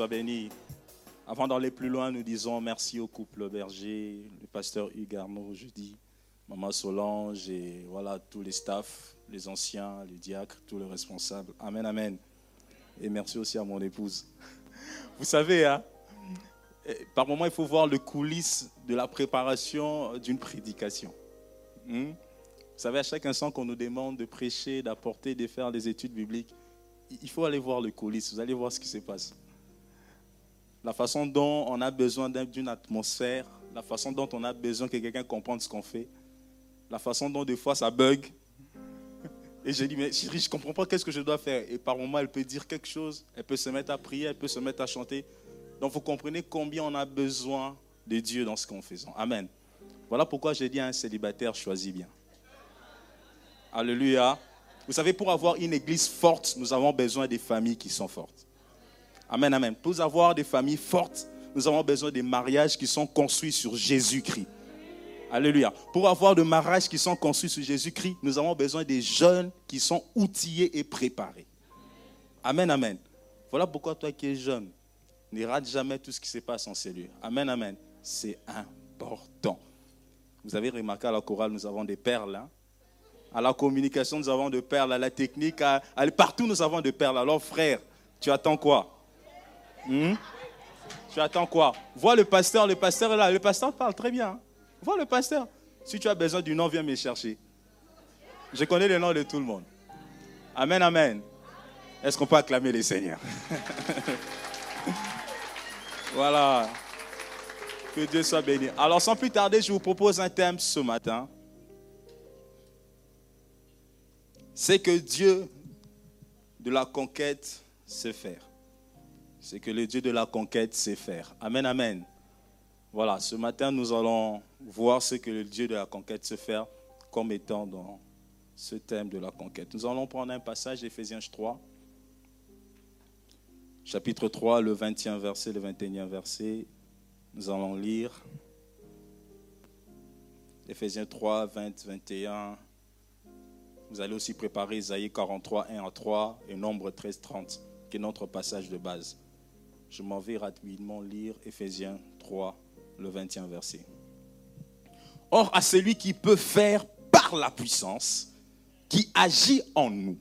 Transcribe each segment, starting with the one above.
soit béni. Avant d'aller plus loin, nous disons merci au couple Berger, le pasteur Hugues Arnaud jeudi, Maman Solange et voilà tous les staffs, les anciens, les diacres, tous les responsables. Amen, amen. Et merci aussi à mon épouse. Vous savez, hein, eh, par moment, il faut voir le coulisses de la préparation d'une prédication. Hmm? Vous savez, à chaque instant qu'on nous demande de prêcher, d'apporter, de faire des études bibliques, il faut aller voir le coulisses. Vous allez voir ce qui se passe. La façon dont on a besoin d'un- d'une atmosphère, la façon dont on a besoin que quelqu'un comprenne ce qu'on fait, la façon dont des fois ça bug. Et j'ai dit, mais chérie, je ne comprends pas qu'est-ce que je dois faire. Et par moment, elle peut dire quelque chose, elle peut se mettre à prier, elle peut se mettre à chanter. Donc vous comprenez combien on a besoin de Dieu dans ce qu'on fait. Amen. Voilà pourquoi j'ai dit à un célibataire, choisis bien. Alléluia. Vous savez, pour avoir une église forte, nous avons besoin des familles qui sont fortes. Amen, amen. Pour avoir des familles fortes, nous avons besoin des mariages qui sont construits sur Jésus-Christ. Alléluia. Pour avoir des mariages qui sont construits sur Jésus-Christ, nous avons besoin des jeunes qui sont outillés et préparés. Amen, amen. Voilà pourquoi toi qui es jeune, ne rate jamais tout ce qui se passe en lieux. Amen, amen. C'est important. Vous avez remarqué à la chorale, nous avons des perles. hein. À la communication, nous avons des perles. À la technique, partout, nous avons des perles. Alors, frère, tu attends quoi? Hmm? Tu attends quoi? Vois le pasteur, le pasteur est là. Le pasteur parle très bien. hein. Vois le pasteur. Si tu as besoin du nom, viens me chercher. Je connais le nom de tout le monde. Amen, amen. Est-ce qu'on peut acclamer les seigneurs Voilà. Que Dieu soit béni. Alors, sans plus tarder, je vous propose un thème ce matin. C'est que Dieu de la conquête sait faire. C'est que le Dieu de la conquête sait faire. Amen, amen. Voilà, ce matin, nous allons voir ce que le Dieu de la conquête sait faire comme étant dans ce thème de la conquête. Nous allons prendre un passage d'Éphésiens 3, chapitre 3, le 20e verset, le 21e verset. Nous allons lire Éphésiens 3, 20, 21. Vous allez aussi préparer Isaïe 43, 1 à 3 et Nombre 13, 30, qui est notre passage de base. Je m'en vais rapidement lire Éphésiens 3, le 20e verset. Or, à celui qui peut faire par la puissance, qui agit en nous,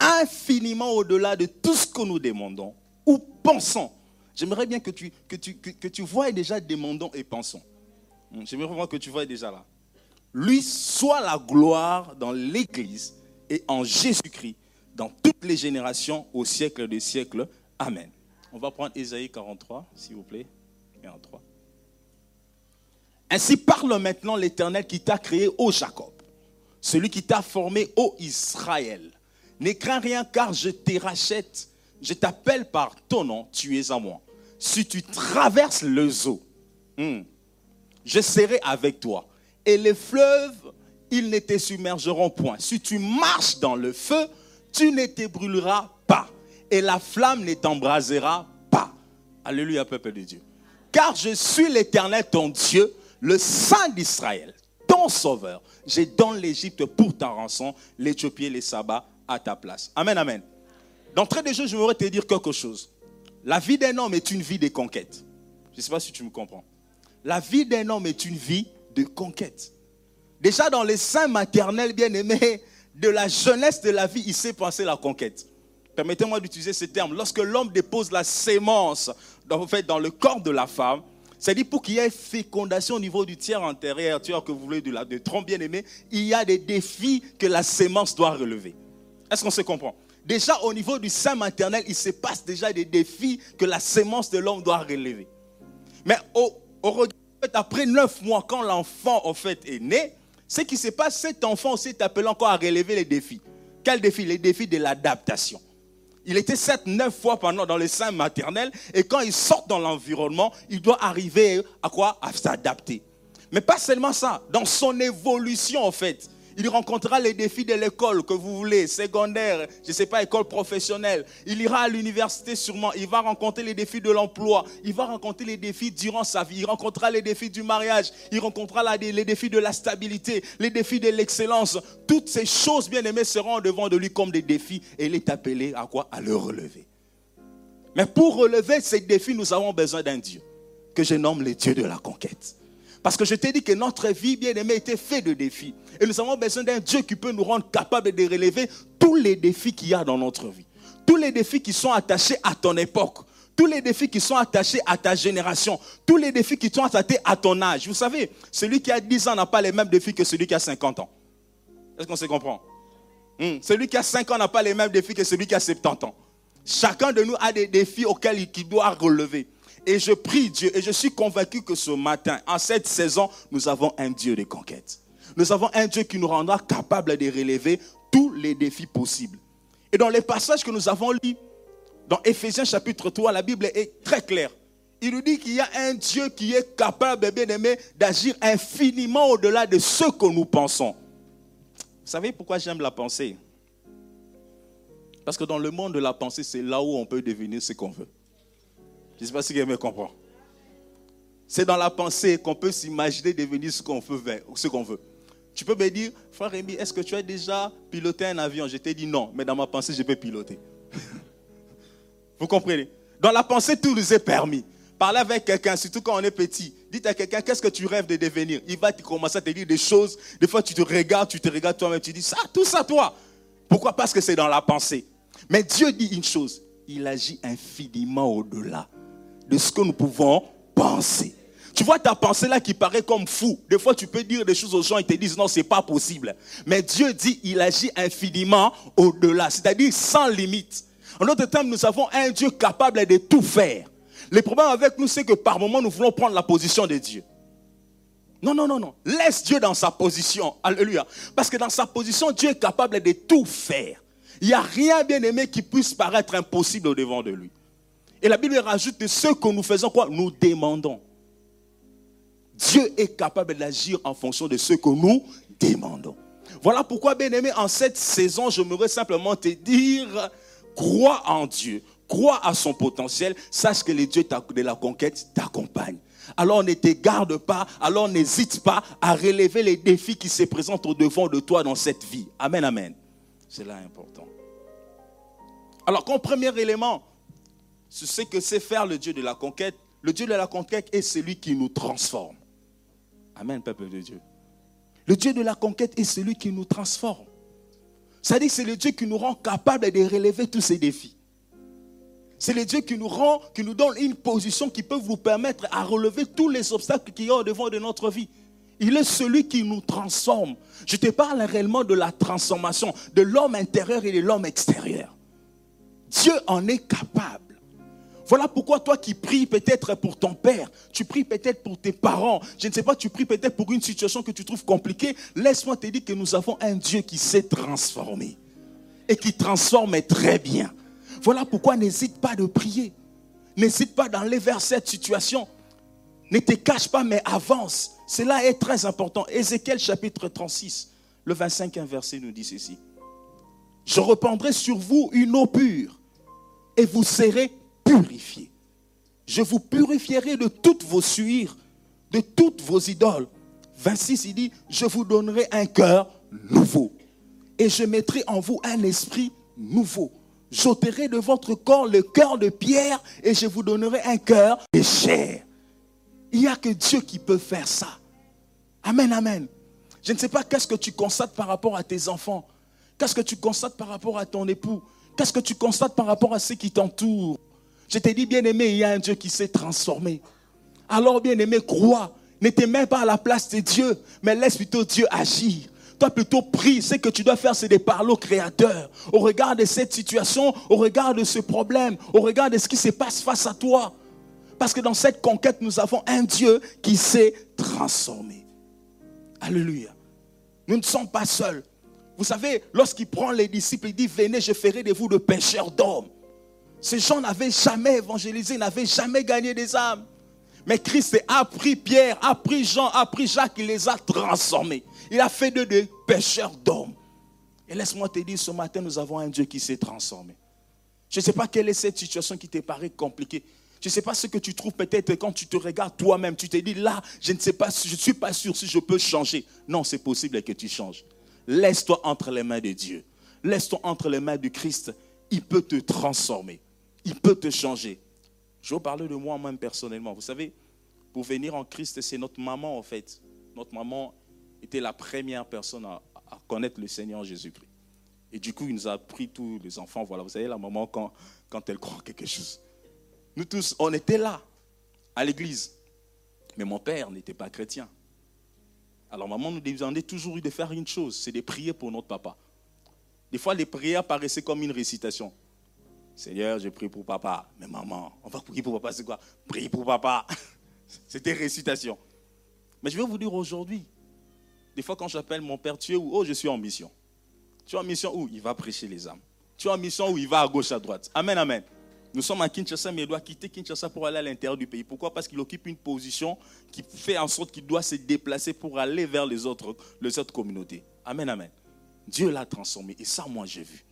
infiniment au-delà de tout ce que nous demandons ou pensons. J'aimerais bien que tu, que, tu, que, tu vois déjà demandons et pensons. Hmm, J'aimerais vraiment que tu vois déjà là. Lui soit la gloire dans l'Église et en Jésus-Christ, dans toutes les générations, au siècle des siècles. Amen. On va prendre Ésaïe 43, s'il vous plaît. 43. Ainsi parle maintenant l'Éternel qui t'a créé, ô Jacob, celui qui t'a formé, ô Israël. Ne crains rien car je te rachète, je t'appelle par ton nom, tu es à moi. Si tu traverses le zoo, hmm, je serai avec toi. Et les fleuves, ils ne te submergeront point. Si tu marches dans le feu, tu ne te brûleras pas. Et la flamme ne t'embrasera pas. Alléluia, peuple de Dieu. Car je suis l'Éternel, ton Dieu, le Saint d'Israël, ton Sauveur. Je donne l'Égypte pour ta rançon, l'Éthiopie et les sabbats à ta place. Amen, amen. D'entrée de jeu, je voudrais te dire quelque chose. La vie d'un homme est une vie de conquête. Je ne sais pas si tu me comprends. La vie d'un homme est une vie de conquête. Déjà dans les saints maternels bien-aimés, de la jeunesse de la vie, il sait penser la conquête. Permettez-moi d'utiliser ce terme. Lorsque l'homme dépose la sémence dans, en fait, dans le corps de la femme, c'est-à-dire pour qu'il y ait fécondation au niveau du tiers antérieur, vois, que vous voulez de la de trompe bien-aimé, il y a des défis que la sémence doit relever. Est-ce qu'on se comprend? Déjà au niveau du sein maternel, il se passe déjà des défis que la sémence de l'homme doit relever. Mais au, regard, après neuf mois, quand l'enfant en fait est né, ce qui se passe, cet enfant aussi est appelé encore à relever les défis. Quels défis? Les défis de l'adaptation. Il était sept, neuf fois pendant dans le sein maternel et quand il sort dans l'environnement, il doit arriver à quoi? À s'adapter. Mais pas seulement ça, dans son évolution en fait. Il rencontrera les défis de l'école que vous voulez, secondaire, je ne sais pas, école professionnelle. Il ira à l'université sûrement. Il va rencontrer les défis de l'emploi. Il va rencontrer les défis durant sa vie. Il rencontrera les défis du mariage. Il rencontrera les défis de la stabilité, les défis de l'excellence. Toutes ces choses, bien aimées, seront devant de lui comme des défis. Et il est appelé à quoi? À le relever. Mais pour relever ces défis, nous avons besoin d'un Dieu que je nomme le Dieu de la conquête. Parce que je t'ai dit que notre vie, bien aimée, était faite de défis. Et nous avons besoin d'un Dieu qui peut nous rendre capables de relever tous les défis qu'il y a dans notre vie. Tous les défis qui sont attachés à ton époque. Tous les défis qui sont attachés à ta génération. Tous les défis qui sont attachés à ton âge. Vous savez, celui qui a 10 ans n'a pas les mêmes défis que celui qui a 50 ans. Est-ce qu'on se comprend? Hmm. Celui qui a 5 ans n'a pas les mêmes défis que celui qui a 70 ans. Chacun de nous a des défis auxquels il doit relever. Et je prie Dieu et je suis convaincu que ce matin, en cette saison, nous avons un Dieu de conquête. Nous avons un Dieu qui nous rendra capable de relever tous les défis possibles. Et dans les passages que nous avons lus, dans Éphésiens chapitre 3, la Bible est très claire. Il nous dit qu'il y a un Dieu qui est capable, bien aimé, d'agir infiniment au-delà de ce que nous pensons. Vous savez pourquoi j'aime la pensée? Parce que dans le monde de la pensée, c'est là où on peut devenir ce qu'on veut. Je ne sais pas si quelqu'un me comprend. C'est dans la pensée qu'on peut s'imaginer devenir ce qu'on veut, ce qu'on veut. Tu peux me dire, frère Rémi, est-ce que tu as déjà piloté un avion? Je t'ai dit non, mais dans ma pensée, je peux piloter. Vous comprenez? Dans la pensée, tout nous est permis. Parler avec quelqu'un, surtout quand on est petit. Dites à quelqu'un, qu'est-ce que tu rêves de devenir? Il va commencer à te dire des choses. Des fois, tu te regardes, tu te regardes toi-même, tu dis, ça, tout ça, toi. Pourquoi? Parce que c'est dans la pensée. Mais Dieu dit une chose, il agit infiniment au-delà de ce que nous pouvons penser. Tu vois ta pensée là qui paraît comme fou. Des fois, tu peux dire des choses aux gens, ils te disent non, c'est pas possible. Mais Dieu dit, il agit infiniment au-delà, c'est-à-dire sans limite. En d'autres termes, nous avons un Dieu capable de tout faire. Le problème avec nous, c'est que par moments, nous voulons prendre la position de Dieu. Non, non, non, non. Laisse Dieu dans sa position. Alléluia. Parce que dans sa position, Dieu est capable de tout faire. Il n'y a rien, bien aimé, qui puisse paraître impossible au devant de lui. Et la Bible rajoute de ce que nous faisons quoi Nous demandons. Dieu est capable d'agir en fonction de ce que nous demandons. Voilà pourquoi, bien aimé, en cette saison, je voudrais simplement te dire, crois en Dieu, crois à son potentiel, sache que le Dieu de la conquête t'accompagne. Alors ne te garde pas, alors n'hésite pas à relever les défis qui se présentent au devant de toi dans cette vie. Amen, amen. C'est là important. Alors, comme premier élément, ce que c'est faire le Dieu de la conquête. Le Dieu de la conquête est celui qui nous transforme. Amen, peuple de Dieu. Le Dieu de la conquête est celui qui nous transforme. C'est-à-dire que c'est le Dieu qui nous rend capable de relever tous ces défis. C'est le Dieu qui nous rend, qui nous donne une position qui peut vous permettre à relever tous les obstacles qui y a au devant de notre vie. Il est celui qui nous transforme. Je te parle réellement de la transformation de l'homme intérieur et de l'homme extérieur. Dieu en est capable. Voilà pourquoi toi qui pries peut-être pour ton père, tu pries peut-être pour tes parents, je ne sais pas, tu pries peut-être pour une situation que tu trouves compliquée, laisse-moi te dire que nous avons un Dieu qui s'est transformé et qui transforme très bien. Voilà pourquoi n'hésite pas de prier. N'hésite pas d'aller vers cette situation. Ne te cache pas, mais avance. Cela est très important. Ézéchiel chapitre 36, le 25 verset nous dit ceci. Je reprendrai sur vous une eau pure et vous serez purifié. Je vous purifierai de toutes vos suires, de toutes vos idoles. 26, il dit, je vous donnerai un cœur nouveau. Et je mettrai en vous un esprit nouveau. J'ôterai de votre corps le cœur de pierre et je vous donnerai un cœur de chair. Il n'y a que Dieu qui peut faire ça. Amen, amen. Je ne sais pas qu'est-ce que tu constates par rapport à tes enfants. Qu'est-ce que tu constates par rapport à ton époux. Qu'est-ce que tu constates par rapport à ceux qui t'entourent. Je t'ai dit, bien-aimé, il y a un Dieu qui s'est transformé. Alors, bien-aimé, crois. N'étais même pas à la place de Dieu, mais laisse plutôt Dieu agir. Toi plutôt prie. Ce que tu dois faire, c'est de parler au Créateur. Au regard de cette situation, au regard de ce problème, au regard de ce qui se passe face à toi. Parce que dans cette conquête, nous avons un Dieu qui s'est transformé. Alléluia. Nous ne sommes pas seuls. Vous savez, lorsqu'il prend les disciples, il dit, venez, je ferai de vous de pêcheurs d'hommes. Ces gens n'avaient jamais évangélisé, n'avaient jamais gagné des âmes. Mais Christ a pris Pierre, a pris Jean, a pris Jacques, il les a transformés. Il a fait d'eux des pêcheurs d'hommes. Et laisse-moi te dire, ce matin, nous avons un Dieu qui s'est transformé. Je ne sais pas quelle est cette situation qui te paraît compliquée. Je ne sais pas ce que tu trouves peut-être quand tu te regardes toi-même. Tu te dis, là, je ne sais pas, je ne suis pas sûr si je peux changer. Non, c'est possible que tu changes. Laisse-toi entre les mains de Dieu. Laisse-toi entre les mains du Christ. Il peut te transformer. Il peut te changer. Je vais parler de moi-même personnellement. Vous savez, pour venir en Christ, c'est notre maman en fait. Notre maman était la première personne à, connaître le Seigneur Jésus-Christ. Et du coup, il nous a pris tous les enfants. Voilà, vous savez, la maman, quand, quand elle croit quelque chose. Nous tous, on était là, à l'église. Mais mon père n'était pas chrétien. Alors maman nous demandait toujours de faire une chose, c'est de prier pour notre papa. Des fois, les prières paraissaient comme une récitation. Seigneur, je prie pour papa. Mais maman, on va prier pour papa, c'est quoi? Prier pour papa. C'était récitation. Mais je vais vous dire aujourd'hui, des fois quand j'appelle mon père, tu es où? Oh, je suis en mission. Tu es en mission où? Il va prêcher les âmes. Tu es en mission où? Il va à gauche, à droite. Amen, amen. Nous sommes à Kinshasa, mais il doit quitter Kinshasa pour aller à l'intérieur du pays. Pourquoi? Parce qu'il occupe une position qui fait en sorte qu'il doit se déplacer pour aller vers les autres, les autres communautés. Amen, amen. Dieu l'a transformé. Et ça, moi, j'ai vu.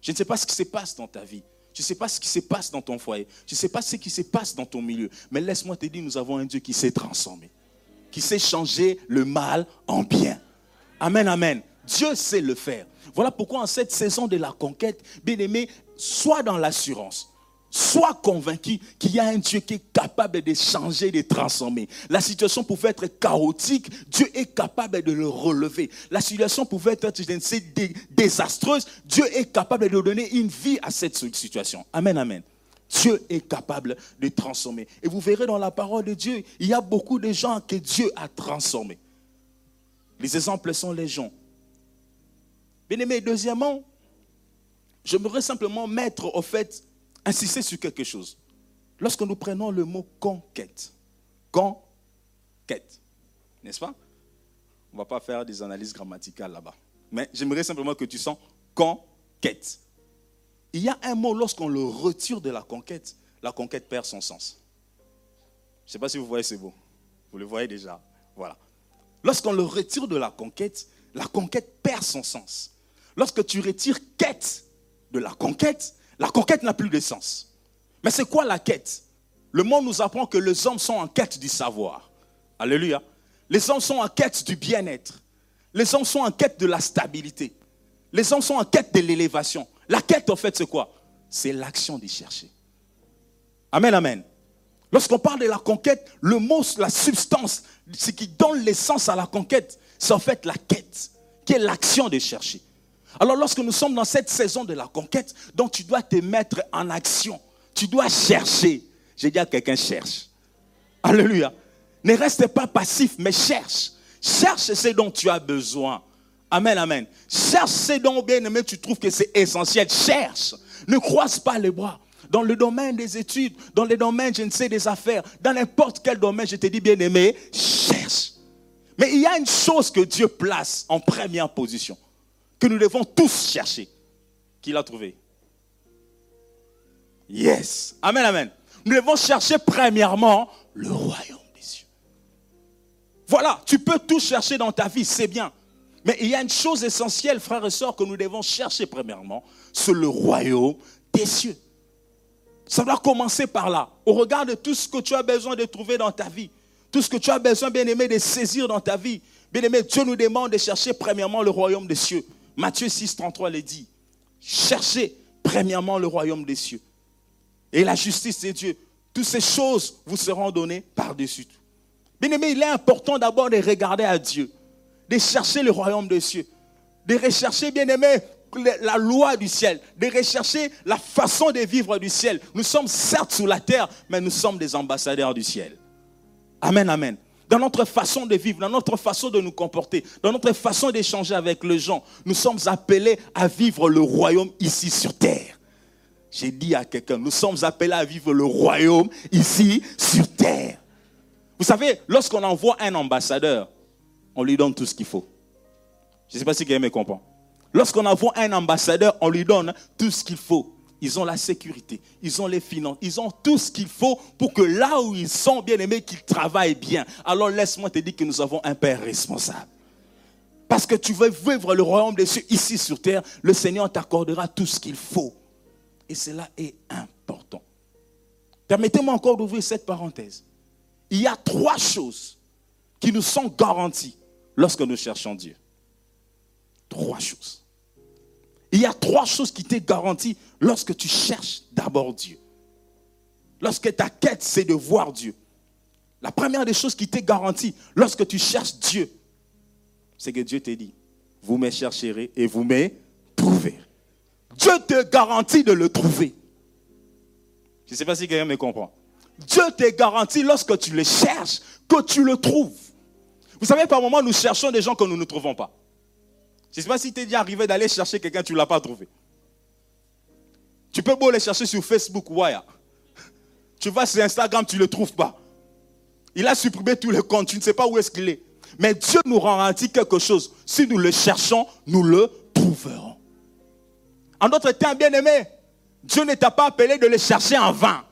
Je ne sais pas ce qui se passe dans ta vie. Je ne sais pas ce qui se passe dans ton foyer. Je ne sais pas ce qui se passe dans ton milieu. Mais laisse-moi te dire, nous avons un Dieu qui s'est transformé. Qui sait changer le mal en bien. Amen, amen. Dieu sait le faire. Voilà pourquoi en cette saison de la conquête, bien aimé, sois dans l'assurance. Sois convaincu qu'il y a un Dieu qui est capable de changer, de transformer. La situation pouvait être chaotique, Dieu est capable de le relever. La situation pouvait être désastreuse, Dieu est capable de donner une vie à cette situation. Amen, amen. Dieu est capable de transformer. Et vous verrez dans la parole de Dieu, il y a beaucoup de gens que Dieu a transformés. Les exemples sont les gens. Bien aimé, deuxièmement, j'aimerais simplement mettre au fait insister sur quelque chose. Lorsque nous prenons le mot conquête, conquête, n'est-ce pas? On ne va pas faire des analyses grammaticales là-bas. Mais j'aimerais simplement que tu sens conquête. Il y a un mot, lorsqu'on le retire de la conquête, la conquête perd son sens. Je ne sais pas si vous voyez, c'est beau. Vous le voyez déjà. Voilà. Lorsqu'on le retire de la conquête, la conquête perd son sens. Lorsque tu retires quête de la conquête, la conquête n'a plus de sens. Mais c'est quoi la quête? Le monde nous apprend que les hommes sont en quête du savoir. Alléluia. Les hommes sont en quête du bien-être. Les hommes sont en quête de la stabilité. Les hommes sont en quête de l'élévation. La quête, en fait, c'est quoi? C'est l'action d'y chercher. Amen, amen. Lorsqu'on parle de la conquête, le mot, la substance, ce qui donne l'essence à la conquête, c'est en fait la quête, qui est l'action de chercher. Alors lorsque nous sommes dans cette saison de la conquête, donc tu dois te mettre en action. Tu dois chercher. J'ai dit à quelqu'un cherche. Alléluia. Ne reste pas passif, mais cherche. Cherche ce dont tu as besoin. Amen, amen. Cherche ce dont, bien aimé, tu trouves que c'est essentiel. Cherche. Ne croise pas les bras. Dans le domaine des études, dans le domaine, je ne sais, des affaires, dans n'importe quel domaine, je te dis, bien aimé, cherche. Mais il y a une chose que Dieu place en première position que nous devons tous chercher. Qui l'a trouvé Yes. Amen, amen. Nous devons chercher premièrement le royaume des cieux. Voilà, tu peux tout chercher dans ta vie, c'est bien. Mais il y a une chose essentielle, frères et sœurs, que nous devons chercher premièrement, c'est le royaume des cieux. Ça doit commencer par là. Au regard de tout ce que tu as besoin de trouver dans ta vie, tout ce que tu as besoin, bien aimé, de saisir dans ta vie, bien aimé, Dieu nous demande de chercher premièrement le royaume des cieux. Matthieu 6, 33 le dit. Cherchez premièrement le royaume des cieux et la justice de Dieu. Toutes ces choses vous seront données par-dessus tout. Bien aimé, il est important d'abord de regarder à Dieu, de chercher le royaume des cieux, de rechercher, bien aimé, la loi du ciel, de rechercher la façon de vivre du ciel. Nous sommes certes sous la terre, mais nous sommes des ambassadeurs du ciel. Amen, amen. Dans notre façon de vivre, dans notre façon de nous comporter, dans notre façon d'échanger avec les gens. Nous sommes appelés à vivre le royaume ici sur terre. J'ai dit à quelqu'un, nous sommes appelés à vivre le royaume ici sur terre. Vous savez, lorsqu'on envoie un ambassadeur, on lui donne tout ce qu'il faut. Je ne sais pas si quelqu'un me comprend. Lorsqu'on envoie un ambassadeur, on lui donne tout ce qu'il faut. Ils ont la sécurité, ils ont les finances, ils ont tout ce qu'il faut pour que là où ils sont bien aimés, qu'ils travaillent bien. Alors laisse-moi te dire que nous avons un Père responsable. Parce que tu veux vivre le royaume des cieux ici sur terre, le Seigneur t'accordera tout ce qu'il faut. Et cela est important. Permettez-moi encore d'ouvrir cette parenthèse. Il y a trois choses qui nous sont garanties lorsque nous cherchons Dieu. Trois choses. Il y a trois choses qui t'est garanties lorsque tu cherches d'abord Dieu. Lorsque ta quête, c'est de voir Dieu. La première des choses qui t'est garantie lorsque tu cherches Dieu, c'est que Dieu te dit, vous me chercherez et vous me trouverez. Dieu te garantit de le trouver. Je ne sais pas si quelqu'un me comprend. Dieu te garantit lorsque tu le cherches que tu le trouves. Vous savez, par moments, nous cherchons des gens que nous ne trouvons pas. Je ne sais pas si tu es déjà arrivé d'aller chercher quelqu'un, tu ne l'as pas trouvé. Tu peux beau les chercher sur Facebook, ouais. Tu vas sur Instagram, tu ne le trouves pas. Il a supprimé tous les comptes, tu ne sais pas où est-ce qu'il est. Mais Dieu nous garantit quelque chose. Si nous le cherchons, nous le trouverons. En d'autres termes, bien aimé, Dieu ne t'a pas appelé de le chercher en vain.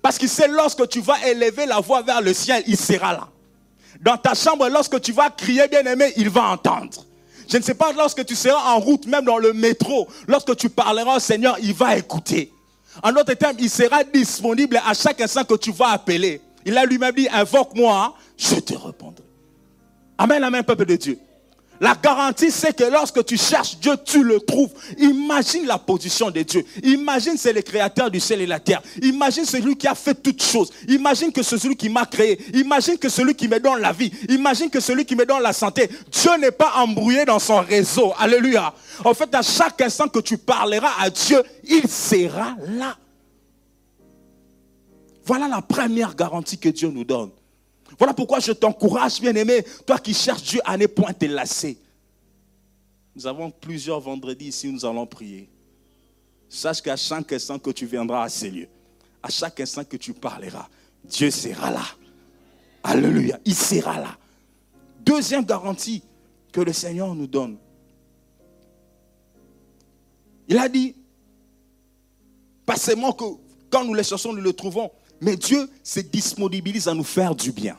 Parce qu'il sait lorsque tu vas élever la voix vers le ciel, il sera là. Dans ta chambre, lorsque tu vas crier, bien aimé, il va entendre. Je ne sais pas, lorsque tu seras en route, même dans le métro, lorsque tu parleras au Seigneur, il va écouter. En d'autres termes, il sera disponible à chaque instant que tu vas appeler. Il a lui-même dit, invoque-moi, je te répondrai. Amen, amen, peuple de Dieu. La garantie, c'est que lorsque tu cherches Dieu, tu le trouves. Imagine la position de Dieu. Imagine c'est le créateur du ciel et la terre. Imagine celui qui a fait toutes choses. Imagine que c'est celui qui m'a créé. Imagine que celui qui me donne la vie. Imagine que celui qui me donne la santé. Dieu n'est pas embrouillé dans son réseau. Alléluia. En fait, à chaque instant que tu parleras à Dieu, il sera là. Voilà la première garantie que Dieu nous donne. Voilà pourquoi je t'encourage, bien-aimé, toi qui cherches Dieu à ne point te lasser. Nous avons plusieurs vendredis ici nous allons prier. Sache qu'à chaque instant que tu viendras à ces lieux, à chaque instant que tu parleras, Dieu sera là. Alléluia, il sera là. Deuxième garantie que le Seigneur nous donne. Il a dit, pas seulement que quand nous les cherchons, nous le trouvons, mais Dieu se disponibilise à nous faire du bien.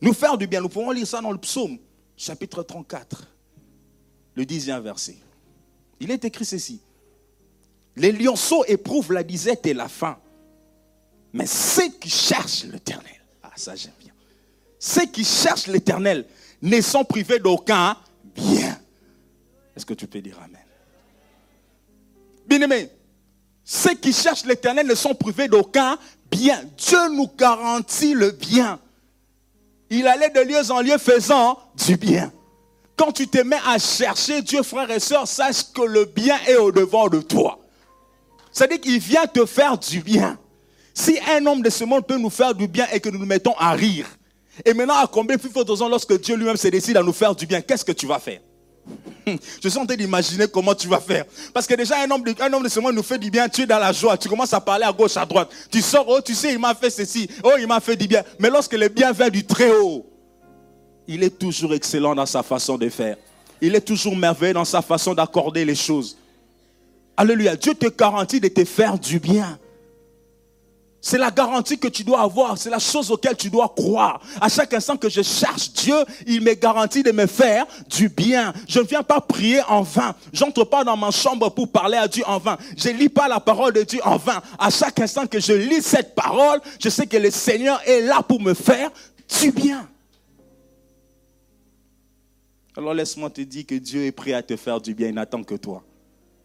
Nous faire du bien. Nous pouvons lire ça dans le psaume, chapitre 34, le dixième verset. Il est écrit ceci. Les lionceaux éprouvent la disette et la faim. Mais ceux qui cherchent l'éternel, ah ça j'aime bien. Ceux qui cherchent l'éternel ne sont privés d'aucun bien. Est-ce que tu peux dire Amen? Bien aimé, ceux qui cherchent l'éternel ne sont privés d'aucun bien. Dieu nous garantit le bien. Il allait de lieu en lieu faisant du bien. Quand tu te mets à chercher Dieu, frère et soeur, sache que le bien est au-devant de toi. C'est-à-dire qu'il vient te faire du bien. Si un homme de ce monde peut nous faire du bien et que nous nous mettons à rire, et maintenant à combien plus ans lorsque Dieu lui-même se décide à nous faire du bien, qu'est-ce que tu vas faire? Je suis en train d'imaginer comment tu vas faire. Parce que déjà, un homme, de, un homme de ce monde nous fait du bien, tu es dans la joie, tu commences à parler à gauche, à droite. Tu sors, oh, tu sais, il m'a fait ceci, oh, il m'a fait du bien. Mais lorsque le bien vient du Très-Haut, il est toujours excellent dans sa façon de faire. Il est toujours merveilleux dans sa façon d'accorder les choses. Alléluia. Dieu te garantit de te faire du bien. C'est la garantie que tu dois avoir, c'est la chose auquel tu dois croire. À chaque instant que je cherche Dieu, il me garantit de me faire du bien. Je ne viens pas prier en vain. J'entre pas dans ma chambre pour parler à Dieu en vain. Je lis pas la parole de Dieu en vain. À chaque instant que je lis cette parole, je sais que le Seigneur est là pour me faire du bien. Alors laisse-moi te dire que Dieu est prêt à te faire du bien, il n'attend que toi.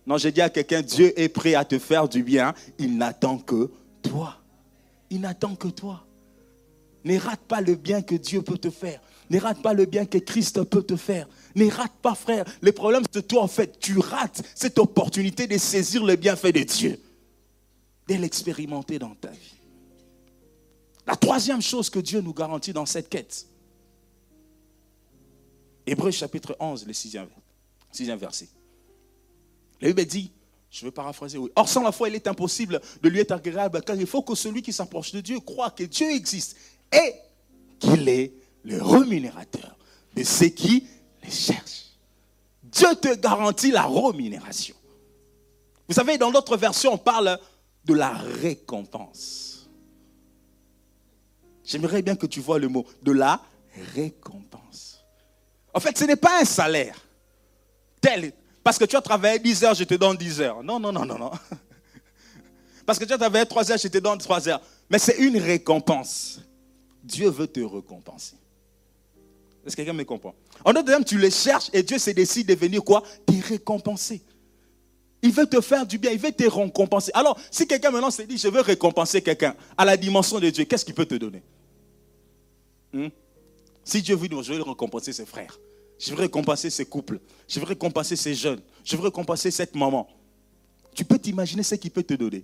Non, je dis à quelqu'un, Dieu est prêt à te faire du bien, il n'attend que toi. Il n'attend que toi. Ne rate pas le bien que Dieu peut te faire. Ne rate pas le bien que Christ peut te faire. Ne rate pas, frère. Le problème, c'est toi, en fait, tu rates cette opportunité de saisir le bienfait de Dieu, de l'expérimenter dans ta vie. La troisième chose que Dieu nous garantit dans cette quête. Hébreu chapitre 11, le sixième, sixième verset. La Bible dit, je vais paraphraser, oui. Or, sans la foi, il est impossible de lui être agréable, car il faut que celui qui s'approche de Dieu croit que Dieu existe et qu'il est le rémunérateur de ceux qui les cherchent. Dieu te garantit la rémunération. Vous savez, dans d'autres versions, on parle de la récompense. J'aimerais bien que tu vois le mot de la récompense. En fait, ce n'est pas un salaire tel, parce que tu as travaillé 10 heures, je te donne 10 heures. Non, non, non, non, non. Parce que tu as travaillé 3 heures, je te donne 3 heures. Mais c'est une récompense. Dieu veut te récompenser. Est-ce que quelqu'un me comprend? En d'autres termes, tu le cherches et Dieu s'est décidé de venir quoi? Te récompenser. Il veut te faire du bien, il veut te récompenser. Alors, si quelqu'un maintenant se dit, je veux récompenser quelqu'un à la dimension de Dieu, qu'est-ce qu'il peut te donner? Hmm? Si Dieu veut je veux récompenser ses frères, je veux récompenser ses couples, je veux récompenser ses jeunes, je veux récompenser cette maman. Tu peux t'imaginer ce qu'il peut te donner?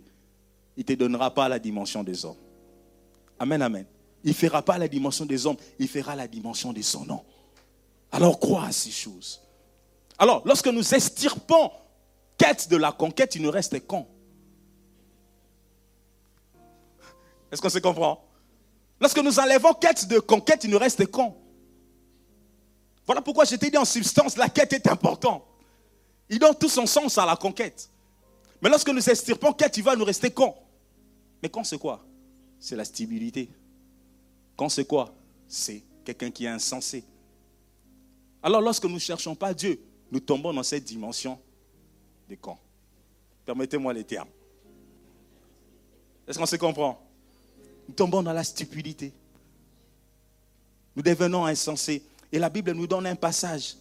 Il ne te donnera pas la dimension des hommes. Amen, amen. Il ne fera pas la dimension des hommes, il fera la dimension de son nom. Alors crois à ces choses. Alors, lorsque nous estirpons quête de la conquête, il nous reste quand Est-ce qu'on se comprend? Lorsque nous enlevons quête de conquête, il nous reste quand Voilà pourquoi je t'ai dit en substance, la quête est importante. Il donne tout son sens à la conquête. Mais lorsque nous estirpons quête, il va nous rester quand? Mais quand c'est quoi? C'est la stabilité. Quand c'est quoi? C'est quelqu'un qui est insensé. Alors lorsque nous ne cherchons pas Dieu, nous tombons dans cette dimension de quand. Permettez-moi les termes. Est-ce qu'on se comprend? Nous tombons dans la stupidité. Nous devenons insensés. Et la Bible nous donne un passage.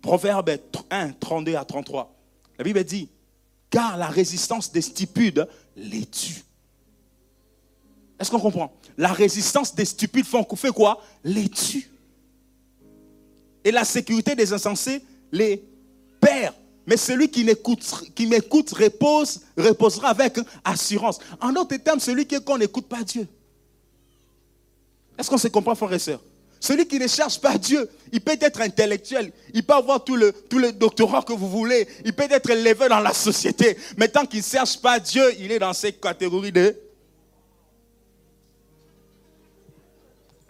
Proverbe 1, 32 à 33. La Bible dit, car la résistance des stupides les tue. Est-ce qu'on comprend? La résistance des stupides fait quoi? Les tue. Et la sécurité des insensés les perd. Mais celui qui m'écoute repose, reposera avec assurance. En d'autres termes, celui qui n'écoute pas Dieu. Est-ce qu'on se comprend, frères et sœurs? Celui qui ne cherche pas Dieu, il peut être intellectuel, il peut avoir tout le, doctorat que vous voulez, il peut être élevé dans la société, mais tant qu'il ne cherche pas Dieu, il est dans cette catégorie de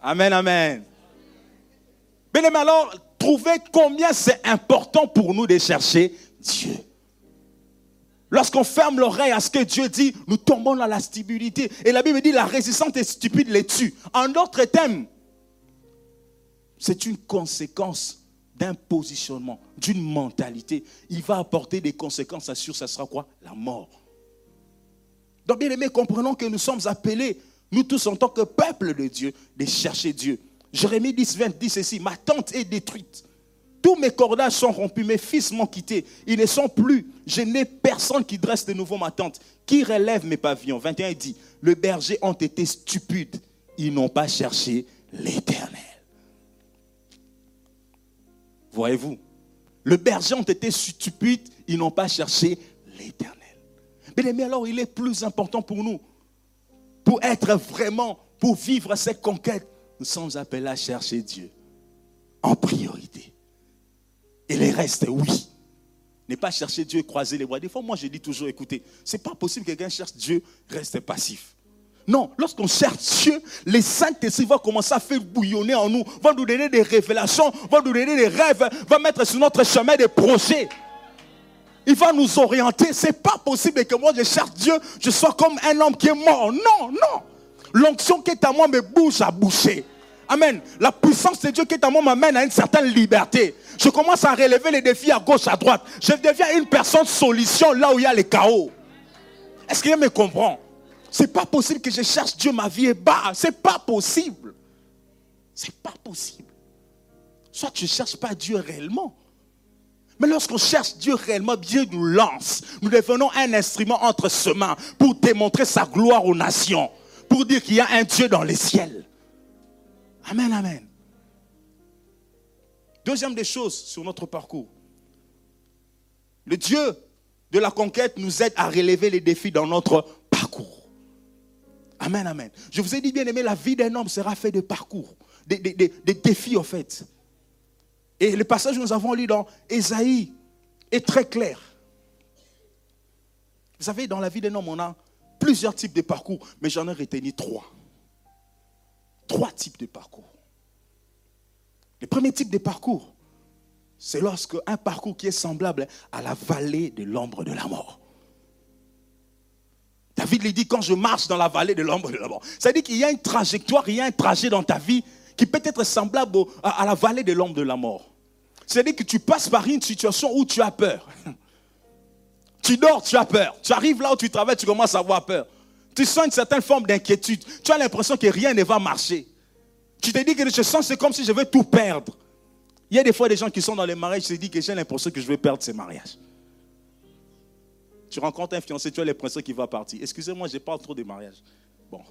Amen, amen. Bien alors, trouvez combien c'est important pour nous de chercher Dieu. Lorsqu'on ferme l'oreille à ce que Dieu dit, nous tombons dans la stupidité. Et la Bible dit la résistance est stupide les tue. En d'autres termes, c'est une conséquence d'un positionnement, d'une mentalité. Il va apporter des conséquences sûr, ça sera quoi? La mort. Donc, bien aimé, comprenons que nous sommes appelés nous tous en tant que peuple de Dieu, de chercher Dieu. Jérémie 10, 20 dit ceci, ma tente est détruite. Tous mes cordages sont rompus, mes fils m'ont quitté. Ils ne sont plus. Je n'ai personne qui dresse de nouveau ma tente, qui relève mes pavillons? 21 dit, le berger ont été stupides. Ils n'ont pas cherché l'éternel. Voyez-vous, le berger ont été stupides. Ils n'ont pas cherché l'éternel. Mais alors il est plus important pour nous pour être vraiment, pour vivre cette conquête, nous sommes appelés à chercher Dieu en priorité. Et les restes, oui. Ne pas chercher Dieu et croiser les bras. Des fois, moi, je dis toujours, écoutez, c'est pas possible que quelqu'un cherche Dieu, reste passif. Non, lorsqu'on cherche Dieu, les Saint-Esprit vont commencer à faire bouillonner en nous, vont nous donner des révélations, vont nous donner des rêves, vont mettre sur notre chemin des projets il va nous orienter. C'est pas possible que moi je cherche Dieu, je sois comme un homme qui est mort. Non, non. L'onction qui est à moi me bouge à boucher. Amen. La puissance de Dieu qui est à moi m'amène à une certaine liberté. Je commence à relever les défis à gauche, à droite. Je deviens une personne solution là où il y a les chaos. Est-ce qu'il me comprend? C'est pas possible que je cherche Dieu, ma vie est bas. C'est pas possible. C'est pas possible. Soit tu ne cherches pas Dieu réellement, mais lorsqu'on cherche Dieu réellement, Dieu nous lance. Nous devenons un instrument entre ses mains pour démontrer sa gloire aux nations. Pour dire qu'il y a un Dieu dans les ciels. Amen, amen. Deuxième des choses sur notre parcours. Le Dieu de la conquête nous aide à relever les défis dans notre parcours. Amen, amen. Je vous ai dit, bien aimé, la vie d'un homme sera faite de parcours, des, défis, en fait. Et le passage que nous avons lu dans Ésaïe est très clair. Vous savez, dans la vie d'un homme, on a plusieurs types de parcours, mais j'en ai retenu trois. Trois types de parcours. Le premier type de parcours, c'est lorsque un parcours qui est semblable à la vallée de l'ombre de la mort. David lui dit, quand je marche dans la vallée de l'ombre de la mort, ça dit qu'il y a une trajectoire, il y a un trajet dans ta vie qui peut être semblable à la vallée de l'ombre de la mort. C'est-à-dire que tu passes par une situation où tu as peur. Tu dors, tu as peur. Tu arrives là où tu travailles, tu commences à avoir peur. Tu sens une certaine forme d'inquiétude. Tu as l'impression que rien ne va marcher. Tu te dis que je sens, c'est comme si je vais tout perdre. Il y a des fois des gens qui sont dans les mariages, qui se disent que j'ai l'impression que je vais perdre ces mariages. Tu rencontres un fiancé, tu as l'impression qu'il va partir. Excusez-moi, je parle trop des mariages. Bon.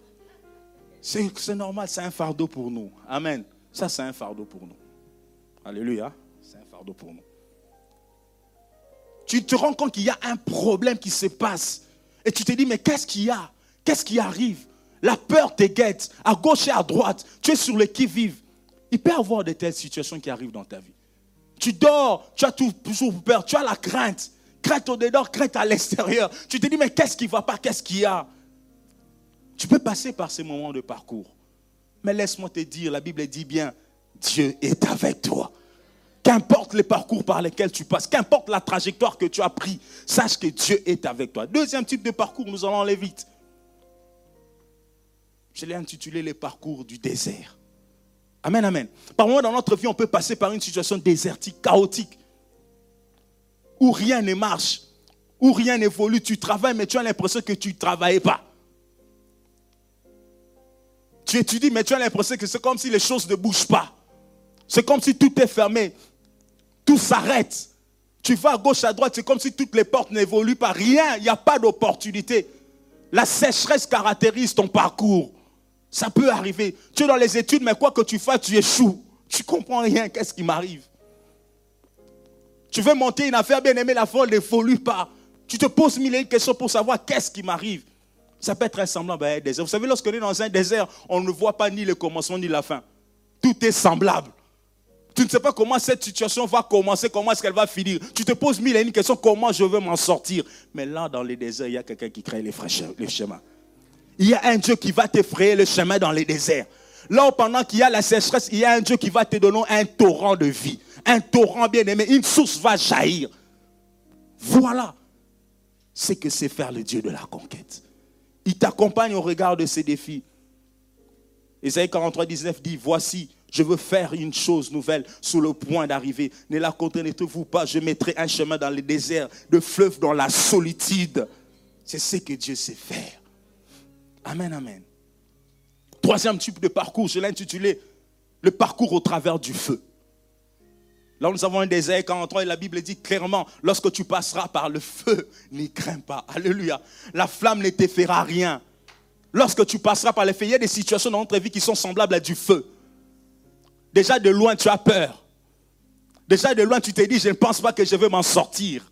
C'est normal, c'est un fardeau pour nous. Amen. Ça, c'est un fardeau pour nous. Alléluia. C'est un fardeau pour nous. Tu te rends compte qu'il y a un problème qui se passe. Et tu te dis, mais qu'est-ce qu'il y a? Qu'est-ce qui arrive? La peur te guette, à gauche et à droite. Tu es sur le qui-vive. Il peut y avoir de telles situations qui arrivent dans ta vie. Tu dors, tu as toujours peur, tu as la crainte. Crainte au dedans, crainte à l'extérieur. Tu te dis, mais qu'est-ce qui ne va pas? Qu'est-ce qu'il y a? Tu peux passer par ces moments de parcours. Mais laisse-moi te dire, la Bible dit bien, Dieu est avec toi. Qu'importe les parcours par lesquels tu passes, qu'importe la trajectoire que tu as pris, sache que Dieu est avec toi. Deuxième type de parcours, nous allons aller vite. Je l'ai intitulé les parcours du désert. Amen, amen. Par dans notre vie, on peut passer par une situation désertique, chaotique, où rien ne marche, où rien n'évolue. Tu travailles, mais tu as l'impression que tu ne travailles pas. Tu étudies, mais tu as l'impression que c'est comme si les choses ne bougent pas. C'est comme si tout est fermé. Tout s'arrête. Tu vas à gauche, à droite, c'est comme si toutes les portes n'évoluent pas. Rien, il n'y a pas d'opportunité. La sécheresse caractérise ton parcours. Ça peut arriver. Tu es dans les études, mais quoi que tu fasses, tu échoues. Tu comprends rien. Qu'est-ce qui m'arrive? Tu veux monter une affaire bien aimée, la folle n'évolue pas. Tu te poses mille et une questions pour savoir qu'est-ce qui m'arrive. Ça peut être un semblable à un désert. Vous savez, lorsqu'on est dans un désert, on ne voit pas ni le commencement ni la fin. Tout est semblable. Tu ne sais pas comment cette situation va commencer, comment est-ce qu'elle va finir. Tu te poses mille et une questions, comment je veux m'en sortir? Mais là, dans les déserts, il y a quelqu'un qui crée les, les chemins. Il y a un Dieu qui va t'effrayer le chemin dans les déserts. Là, pendant qu'il y a la sécheresse, il y a un Dieu qui va te donner un torrent de vie. Un torrent bien aimé. Une source va jaillir. Voilà. C'est que c'est faire le Dieu de la conquête. Il t'accompagne au regard de ces défis. Ésaïe 43, 19 dit, voici, je veux faire une chose nouvelle sur le point d'arriver. Ne la contenez-vous pas. Je mettrai un chemin dans le désert, de fleuves dans la solitude. C'est ce que Dieu sait faire. Amen, amen. Troisième type de parcours, je l'ai intitulé le parcours au travers du feu. Là, nous avons un désert quand et la Bible dit clairement, lorsque tu passeras par le feu, n'y crains pas. Alléluia. La flamme ne te fera rien. Lorsque tu passeras par le feu, il y a des situations dans notre vie qui sont semblables à du feu. Déjà de loin, tu as peur. Déjà de loin, tu te dis, je ne pense pas que je vais m'en sortir.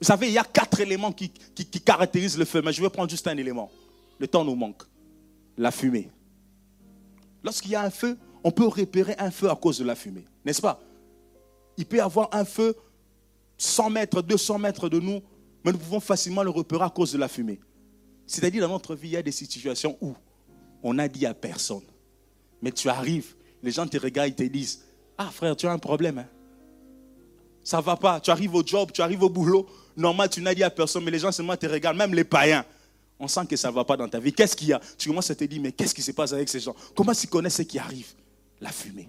Vous savez, il y a quatre éléments qui, caractérisent le feu, mais je vais prendre juste un élément. Le temps nous manque. La fumée. Lorsqu'il y a un feu, on peut repérer un feu à cause de la fumée, n'est-ce pas? Il peut y avoir un feu 100 mètres, 200 mètres de nous, mais nous pouvons facilement le repérer à cause de la fumée. C'est-à-dire, dans notre vie, il y a des situations où on a dit à personne, mais tu arrives, les gens te regardent, ils te disent Ah frère, tu as un problème. Hein? Ça ne va pas. Tu arrives au job, tu arrives au boulot. Normal, tu n'as dit à personne, mais les gens seulement te regardent, même les païens. On sent que ça ne va pas dans ta vie. Qu'est-ce qu'il y a? Tu commences à te dire Mais qu'est-ce qui se passe avec ces gens? Comment ils connaissent ce qui arrive? La fumée.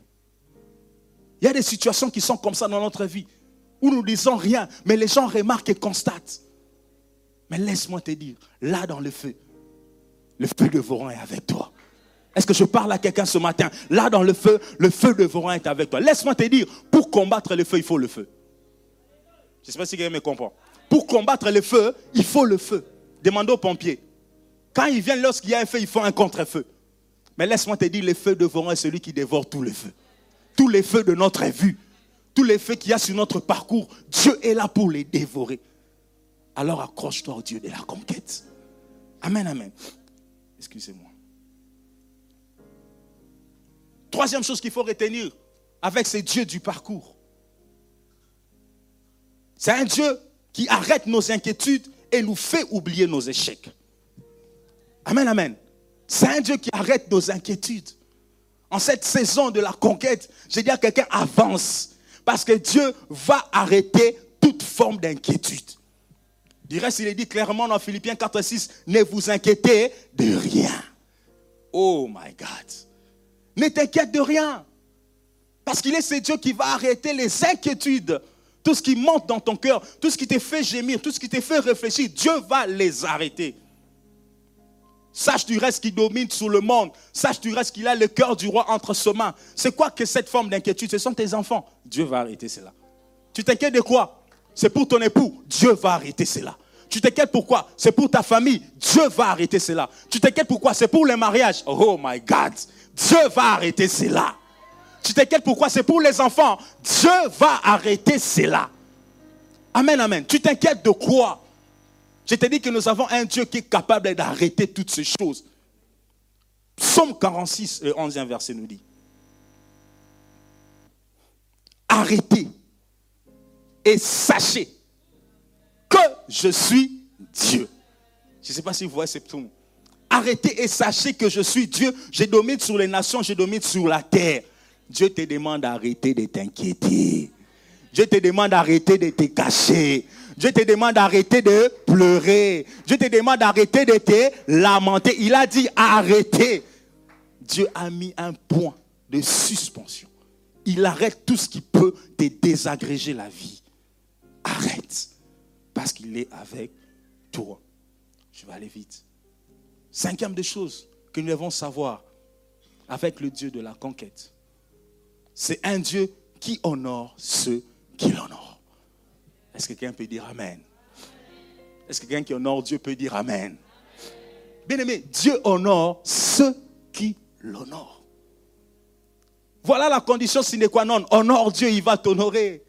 Il y a des situations qui sont comme ça dans notre vie, où nous ne disons rien, mais les gens remarquent et constatent. Mais laisse-moi te dire, là dans le feu, le feu de Voran est avec toi. Est-ce que je parle à quelqu'un ce matin? Là dans le feu, le feu de Voran est avec toi. Laisse-moi te dire, pour combattre le feu, il faut le feu. Je ne sais pas si quelqu'un me comprend. Pour combattre le feu, il faut le feu. Demandez aux pompiers. Quand ils viennent, lorsqu'il y a un feu, il faut un contre-feu. Mais laisse-moi te dire, le feu de Voran est celui qui dévore tous les feux. Tous les feux de notre vue, tous les feux qu'il y a sur notre parcours, Dieu est là pour les dévorer. Alors accroche-toi au Dieu de la conquête. Amen, amen. Excusez-moi. Troisième chose qu'il faut retenir avec ces dieux du parcours. C'est un Dieu qui arrête nos inquiétudes et nous fait oublier nos échecs. Amen, amen. C'est un Dieu qui arrête nos inquiétudes. En cette saison de la conquête, je dis à quelqu'un, avance. Parce que Dieu va arrêter toute forme d'inquiétude. Du il est dit clairement dans Philippiens 4 6, ne vous inquiétez de rien. Oh my God. Ne t'inquiète de rien. Parce qu'il est ce Dieu qui va arrêter les inquiétudes. Tout ce qui monte dans ton cœur, tout ce qui te fait gémir, tout ce qui te fait réfléchir, Dieu va les arrêter. Sache du reste qu'il domine sur le monde. Sache du reste qu'il a le cœur du roi entre ses mains. C'est quoi que cette forme d'inquiétude? Ce sont tes enfants. Dieu va arrêter cela. Tu t'inquiètes de quoi? C'est pour ton époux. Dieu va arrêter cela. Tu t'inquiètes pourquoi? C'est pour ta famille. Dieu va arrêter cela. Tu t'inquiètes pourquoi? C'est pour les mariages. Oh my God. Dieu va arrêter cela. Tu t'inquiètes pourquoi? C'est pour les enfants. Dieu va arrêter cela. Amen, amen. Tu t'inquiètes de quoi? Je te dis que nous avons un Dieu qui est capable d'arrêter toutes ces choses. Psaume 46, 11e verset nous dit. Arrêtez et sachez que je suis Dieu. Je ne sais pas si vous voyez ce psaume. Arrêtez et sachez que je suis Dieu. Je domine sur les nations, je domine sur la terre. Dieu te demande d'arrêter de t'inquiéter. Dieu te demande d'arrêter de te cacher. Dieu te demande d'arrêter de pleurer. Dieu te demande d'arrêter de te lamenter. Il a dit arrêtez. Dieu a mis un point de suspension. Il arrête tout ce qui peut te désagréger la vie. Arrête. Parce qu'il est avec toi. Je vais aller vite. Cinquième des choses que nous devons savoir avec le Dieu de la conquête. C'est un Dieu qui honore ceux qui l'honorent. Est-ce que quelqu'un peut dire Amen? Est-ce que quelqu'un qui honore Dieu peut dire Amen? Bien aimé, Dieu honore ceux qui l'honorent. Voilà la condition sine qua non. Honore Dieu, il va t'honorer.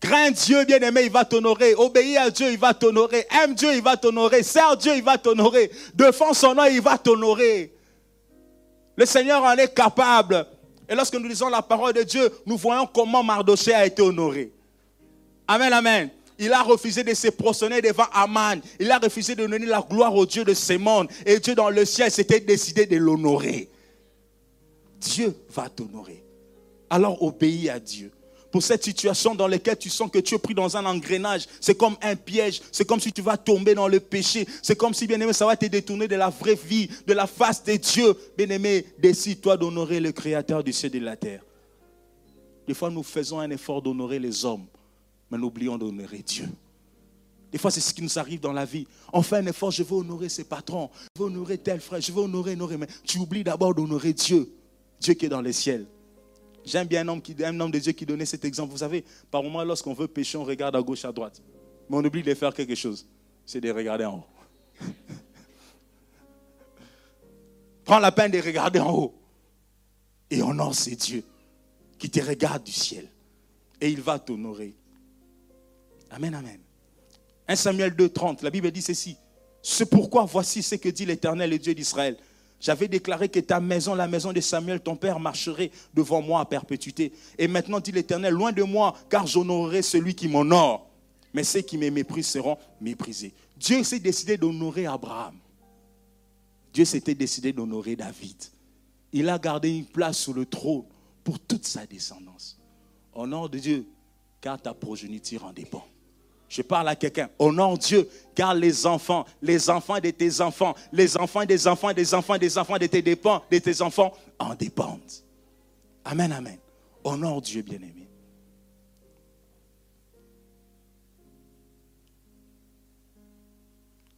Crains Dieu, bien-aimé, il va t'honorer. Obéis à Dieu, il va t'honorer. Aime Dieu, il va t'honorer. Sers Dieu, il va t'honorer. Défends son nom, il va t'honorer. Le Seigneur en est capable. Et lorsque nous lisons la parole de Dieu, nous voyons comment Mardoché a été honoré. Amen, amen. Il a refusé de se prosterner devant Aman. Il a refusé de donner la gloire au Dieu de ce monde. Et Dieu dans le ciel s'était décidé de l'honorer. Dieu va t'honorer. Alors obéis à Dieu. Pour cette situation dans laquelle tu sens que tu es pris dans un engrenage, c'est comme un piège, c'est comme si tu vas tomber dans le péché, c'est comme si, bien aimé, ça va te détourner de la vraie vie, de la face de Dieu. Bien aimé, décide-toi d'honorer le Créateur du ciel et de la terre. Des fois, nous faisons un effort d'honorer les hommes, mais nous oublions d'honorer Dieu. Des fois, c'est ce qui nous arrive dans la vie. On fait un effort, je veux honorer ses patrons, je veux honorer tel frère, je veux honorer, honorer, mais tu oublies d'abord d'honorer Dieu, Dieu qui est dans les ciels. J'aime bien un homme, qui, un homme de Dieu qui donnait cet exemple. Vous savez, par moment, lorsqu'on veut pécher, on regarde à gauche, à droite. Mais on oublie de faire quelque chose. C'est de regarder en haut. Prends la peine de regarder en haut. Et honore ces dieux qui te regardent du ciel. Et il va t'honorer. Amen, amen. 1 Samuel 2, 30, la Bible dit ceci. C'est pourquoi voici ce que dit l'Éternel, le Dieu d'Israël. J'avais déclaré que ta maison, la maison de Samuel, ton père, marcherait devant moi à perpétuité. Et maintenant, dit l'Éternel, loin de moi, car j'honorerai celui qui m'honore. Mais ceux qui me méprisent seront méprisés. Dieu s'est décidé d'honorer Abraham. Dieu s'était décidé d'honorer David. Il a gardé une place sur le trône pour toute sa descendance. Au nom de Dieu, car ta progéniture en dépend. Je parle à quelqu'un. Honore Dieu, car les enfants, les enfants de tes enfants, les enfants des enfants, des enfants, des enfants de tes dépens, de tes enfants en dépendent. Amen, amen. Honore Dieu, bien-aimé.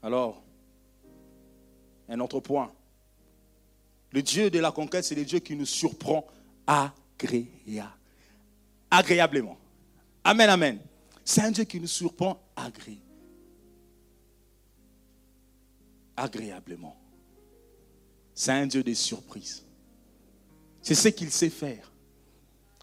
Alors, un autre point. Le Dieu de la conquête, c'est le Dieu qui nous surprend agréablement. Amen, amen. C'est un Dieu qui nous surprend agré... agréablement. C'est un Dieu des surprises. C'est ce qu'il sait faire.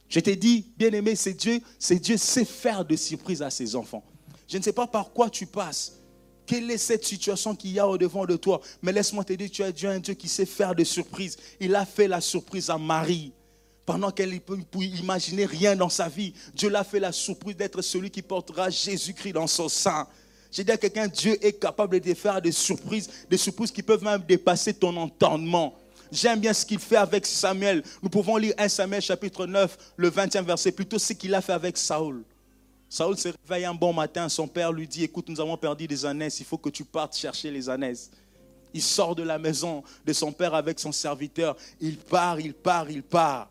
Je t'ai dit, bien-aimé, c'est Dieu, c'est Dieu sait faire de surprises à ses enfants. Je ne sais pas par quoi tu passes, Quelle est cette situation qu'il y a au-devant de toi? Mais laisse-moi te dire, tu as Dieu, un Dieu qui sait faire des surprises. Il a fait la surprise à Marie. Pendant qu'elle ne peut imaginer rien dans sa vie, Dieu l'a fait la surprise d'être celui qui portera Jésus-Christ dans son sein. J'ai dit à quelqu'un, Dieu est capable de faire des surprises, des surprises qui peuvent même dépasser ton entendement. J'aime bien ce qu'il fait avec Samuel. Nous pouvons lire 1 Samuel chapitre 9, le 20e verset, plutôt ce qu'il a fait avec Saoul. Saoul se réveille un bon matin, son père lui dit, écoute, nous avons perdu des ânesses, il faut que tu partes chercher les ânesses. Il sort de la maison de son père avec son serviteur. Il part, il part, il part.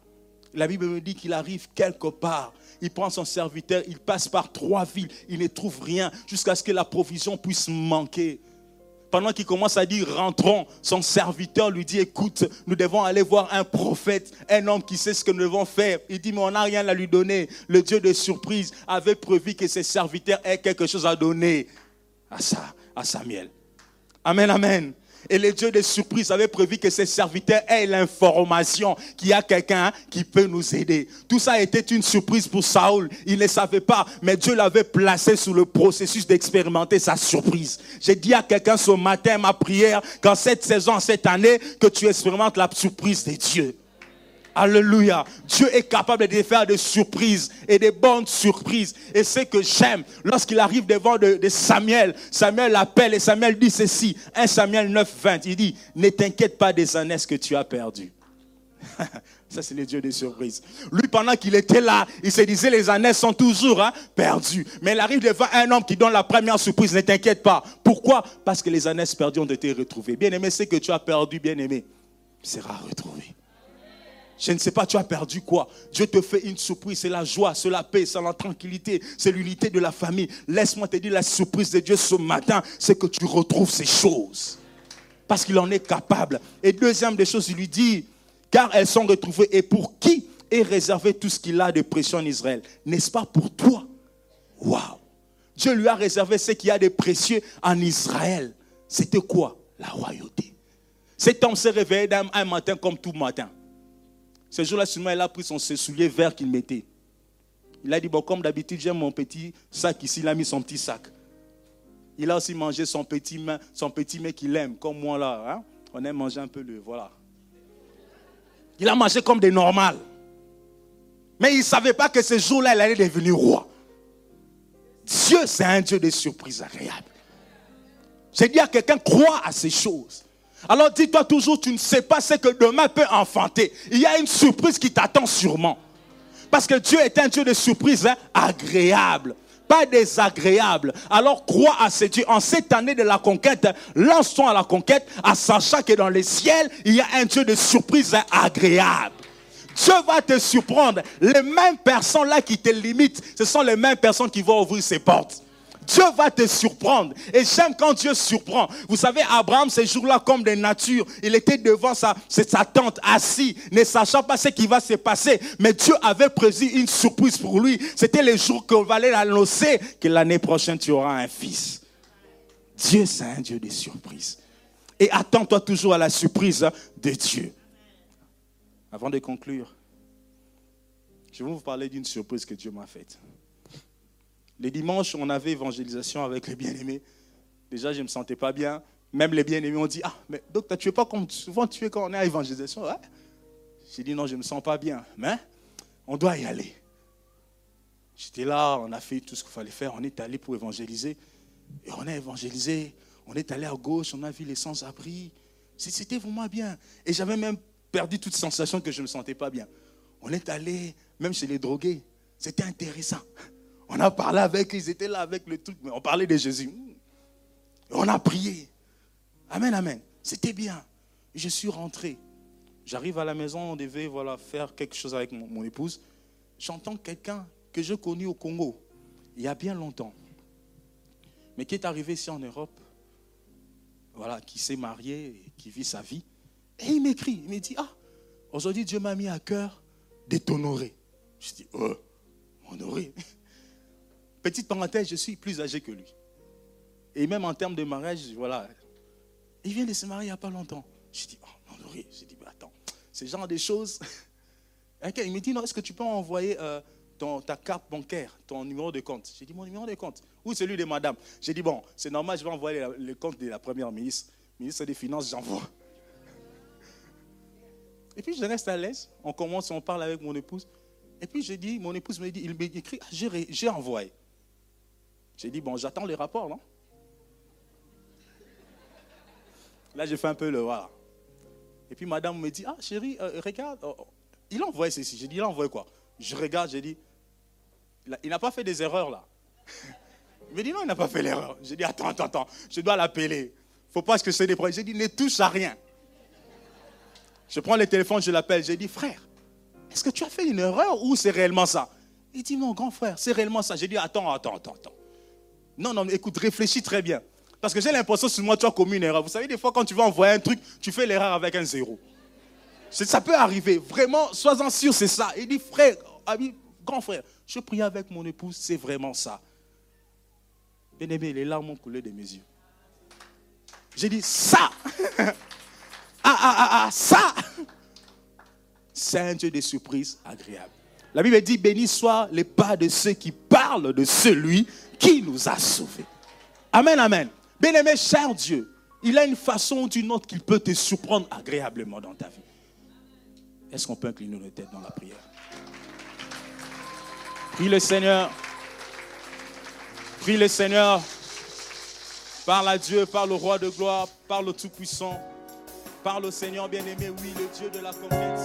La Bible me dit qu'il arrive quelque part. Il prend son serviteur, il passe par trois villes, il ne trouve rien jusqu'à ce que la provision puisse manquer. Pendant qu'il commence à dire rentrons, son serviteur lui dit écoute, nous devons aller voir un prophète, un homme qui sait ce que nous devons faire. Il dit mais on n'a rien à lui donner. Le Dieu de surprise avait prévu que ses serviteurs aient quelque chose à donner à, ça, à Samuel. Amen, amen. Et le Dieu des surprises avait prévu que ses serviteurs aient l'information qu'il y a quelqu'un qui peut nous aider. Tout ça était une surprise pour Saoul. Il ne savait pas, mais Dieu l'avait placé sous le processus d'expérimenter sa surprise. J'ai dit à quelqu'un ce matin, ma prière, qu'en cette saison, cette année, que tu expérimentes la surprise de Dieu. Alléluia. Dieu est capable de faire des surprises et des bonnes surprises. Et ce que j'aime, lorsqu'il arrive devant de, Samuel, Samuel l'appelle et Samuel dit ceci. 1 Samuel 9, 20. Il dit, ne t'inquiète pas des années que tu as perdues. Ça, c'est le Dieu des surprises. Lui, pendant qu'il était là, il se disait, les années sont toujours hein, perdues. Mais il arrive devant un homme qui donne la première surprise, ne t'inquiète pas. Pourquoi? Parce que les années perdues ont été retrouvées. Bien aimé, ce que tu as perdu, bien aimé, sera retrouvé. Je ne sais pas, tu as perdu quoi Dieu te fait une surprise, c'est la joie, c'est la paix, c'est la tranquillité, c'est l'unité de la famille. Laisse-moi te dire la surprise de Dieu ce matin, c'est que tu retrouves ces choses. Parce qu'il en est capable. Et deuxième des choses, il lui dit, car elles sont retrouvées. Et pour qui est réservé tout ce qu'il a de précieux en Israël? N'est-ce pas pour toi? Waouh Dieu lui a réservé ce qu'il y a de précieux en Israël. C'était quoi? La royauté. Cet homme s'est réveillé un matin comme tout matin. Ce jour-là, seulement, il a pris son soulier vert qu'il mettait. Il a dit, bon, comme d'habitude, j'aime mon petit sac ici. Il a mis son petit sac. Il a aussi mangé son petit main, son petit mec qu'il aime, comme moi là. Hein. On aime manger un peu le, voilà. Il a mangé comme des normales. Mais il ne savait pas que ce jour-là, il allait devenir roi. Dieu, c'est un Dieu de surprises agréables. J'ai dit à quelqu'un, crois à ces choses. Alors dis-toi toujours, tu ne sais pas ce que demain peut enfanter. Il y a une surprise qui t'attend sûrement. Parce que Dieu est un Dieu de surprise hein, agréable, pas désagréable. Alors crois à ce Dieu. En cette année de la conquête, lance-toi à la conquête, à sachant que dans les ciels, il y a un Dieu de surprise hein, agréable. Dieu va te surprendre. Les mêmes personnes là qui te limitent, ce sont les mêmes personnes qui vont ouvrir ses portes. Dieu va te surprendre. Et j'aime quand Dieu surprend. Vous savez, Abraham, ces jours-là, comme des natures, il était devant sa, sa tente, assis, ne sachant pas ce qui va se passer. Mais Dieu avait prévu une surprise pour lui. C'était le jour qu'on va l'annoncer que l'année prochaine, tu auras un fils. Dieu, c'est un Dieu de surprises. Et attends-toi toujours à la surprise de Dieu. Avant de conclure, je vais vous parler d'une surprise que Dieu m'a faite. Les dimanches, on avait évangélisation avec les bien-aimés. Déjà, je ne me sentais pas bien. Même les bien-aimés ont dit Ah, mais docteur, tu es pas comme souvent tu es quand on est à évangélisation. J'ai dit Non, je ne me sens pas bien. Mais on doit y aller. J'étais là, on a fait tout ce qu'il fallait faire. On est allé pour évangéliser. Et on a évangélisé. On est allé à gauche, on a vu les sans-abri. C'était vraiment bien. Et j'avais même perdu toute sensation que je ne me sentais pas bien. On est allé même chez les drogués. C'était intéressant. On a parlé avec eux, ils étaient là avec le truc, mais on parlait de Jésus. on a prié. Amen, amen. C'était bien. Je suis rentré. J'arrive à la maison, on devait voilà, faire quelque chose avec mon, épouse. J'entends quelqu'un que je connais au Congo, il y a bien longtemps, mais qui est arrivé ici en Europe, voilà, qui s'est marié, qui vit sa vie. Et il m'écrit, il me dit, ah, aujourd'hui Dieu m'a mis à cœur de t'honorer. Je dis, oh, honorer Petite parenthèse, je suis plus âgé que lui. Et même en termes de mariage, voilà. Il vient de se marier il n'y a pas longtemps. Je dis, oh, non, J'ai dit, attends, ce genre de choses. il me dit, non, est-ce que tu peux envoyer euh, ton, ta carte bancaire, ton numéro de compte? J'ai dit, mon numéro de compte. Ou celui de madame. J'ai dit, bon, c'est normal, je vais envoyer le compte de la première ministre. Ministre des Finances, j'envoie. Et puis je reste à l'aise. On commence, on parle avec mon épouse. Et puis je dis, mon épouse me dit, il m'écrit, j'ai envoyé. J'ai dit, bon, j'attends les rapports, non? Là, j'ai fait un peu le voilà. Et puis madame me dit, ah chérie, euh, regarde, oh, oh, il a envoyé ceci. J'ai dit, il a envoyé quoi? Je regarde, j'ai dit, il n'a pas fait des erreurs là. Il me dit, non, il n'a pas fait l'erreur. J'ai dit, attends, attends, attends, je dois l'appeler. Il ne faut pas que c'est des problèmes. J'ai dit, ne touche à rien. Je prends le téléphone, je l'appelle. J'ai dit, frère, est-ce que tu as fait une erreur ou c'est réellement ça? Il dit, non, grand frère, c'est réellement ça. J'ai dit, attends, attends, attends, attends. Non, non, écoute, réfléchis très bien. Parce que j'ai l'impression que moi, tu as commis une erreur. Vous savez, des fois, quand tu vas envoyer un truc, tu fais l'erreur avec un zéro. Ça peut arriver. Vraiment, sois-en sûr, c'est ça. Il dit, frère, ami, grand frère, je prie avec mon épouse, c'est vraiment ça. Bien aimé, les larmes ont coulé de mes yeux. J'ai dit, ça Ah, ah, ah, ah, ça C'est un Dieu de surprises agréable. La Bible dit, béni soit les pas de ceux qui parlent de celui qui nous a sauvés. Amen, amen. Bien-aimé, cher Dieu, il a une façon ou une autre qu'il peut te surprendre agréablement dans ta vie. Est-ce qu'on peut incliner nos têtes dans la prière? Prie le Seigneur. Prie le Seigneur. Parle à Dieu, parle au roi de gloire, parle au Tout-Puissant. Parle au Seigneur bien-aimé, oui, le Dieu de la conquête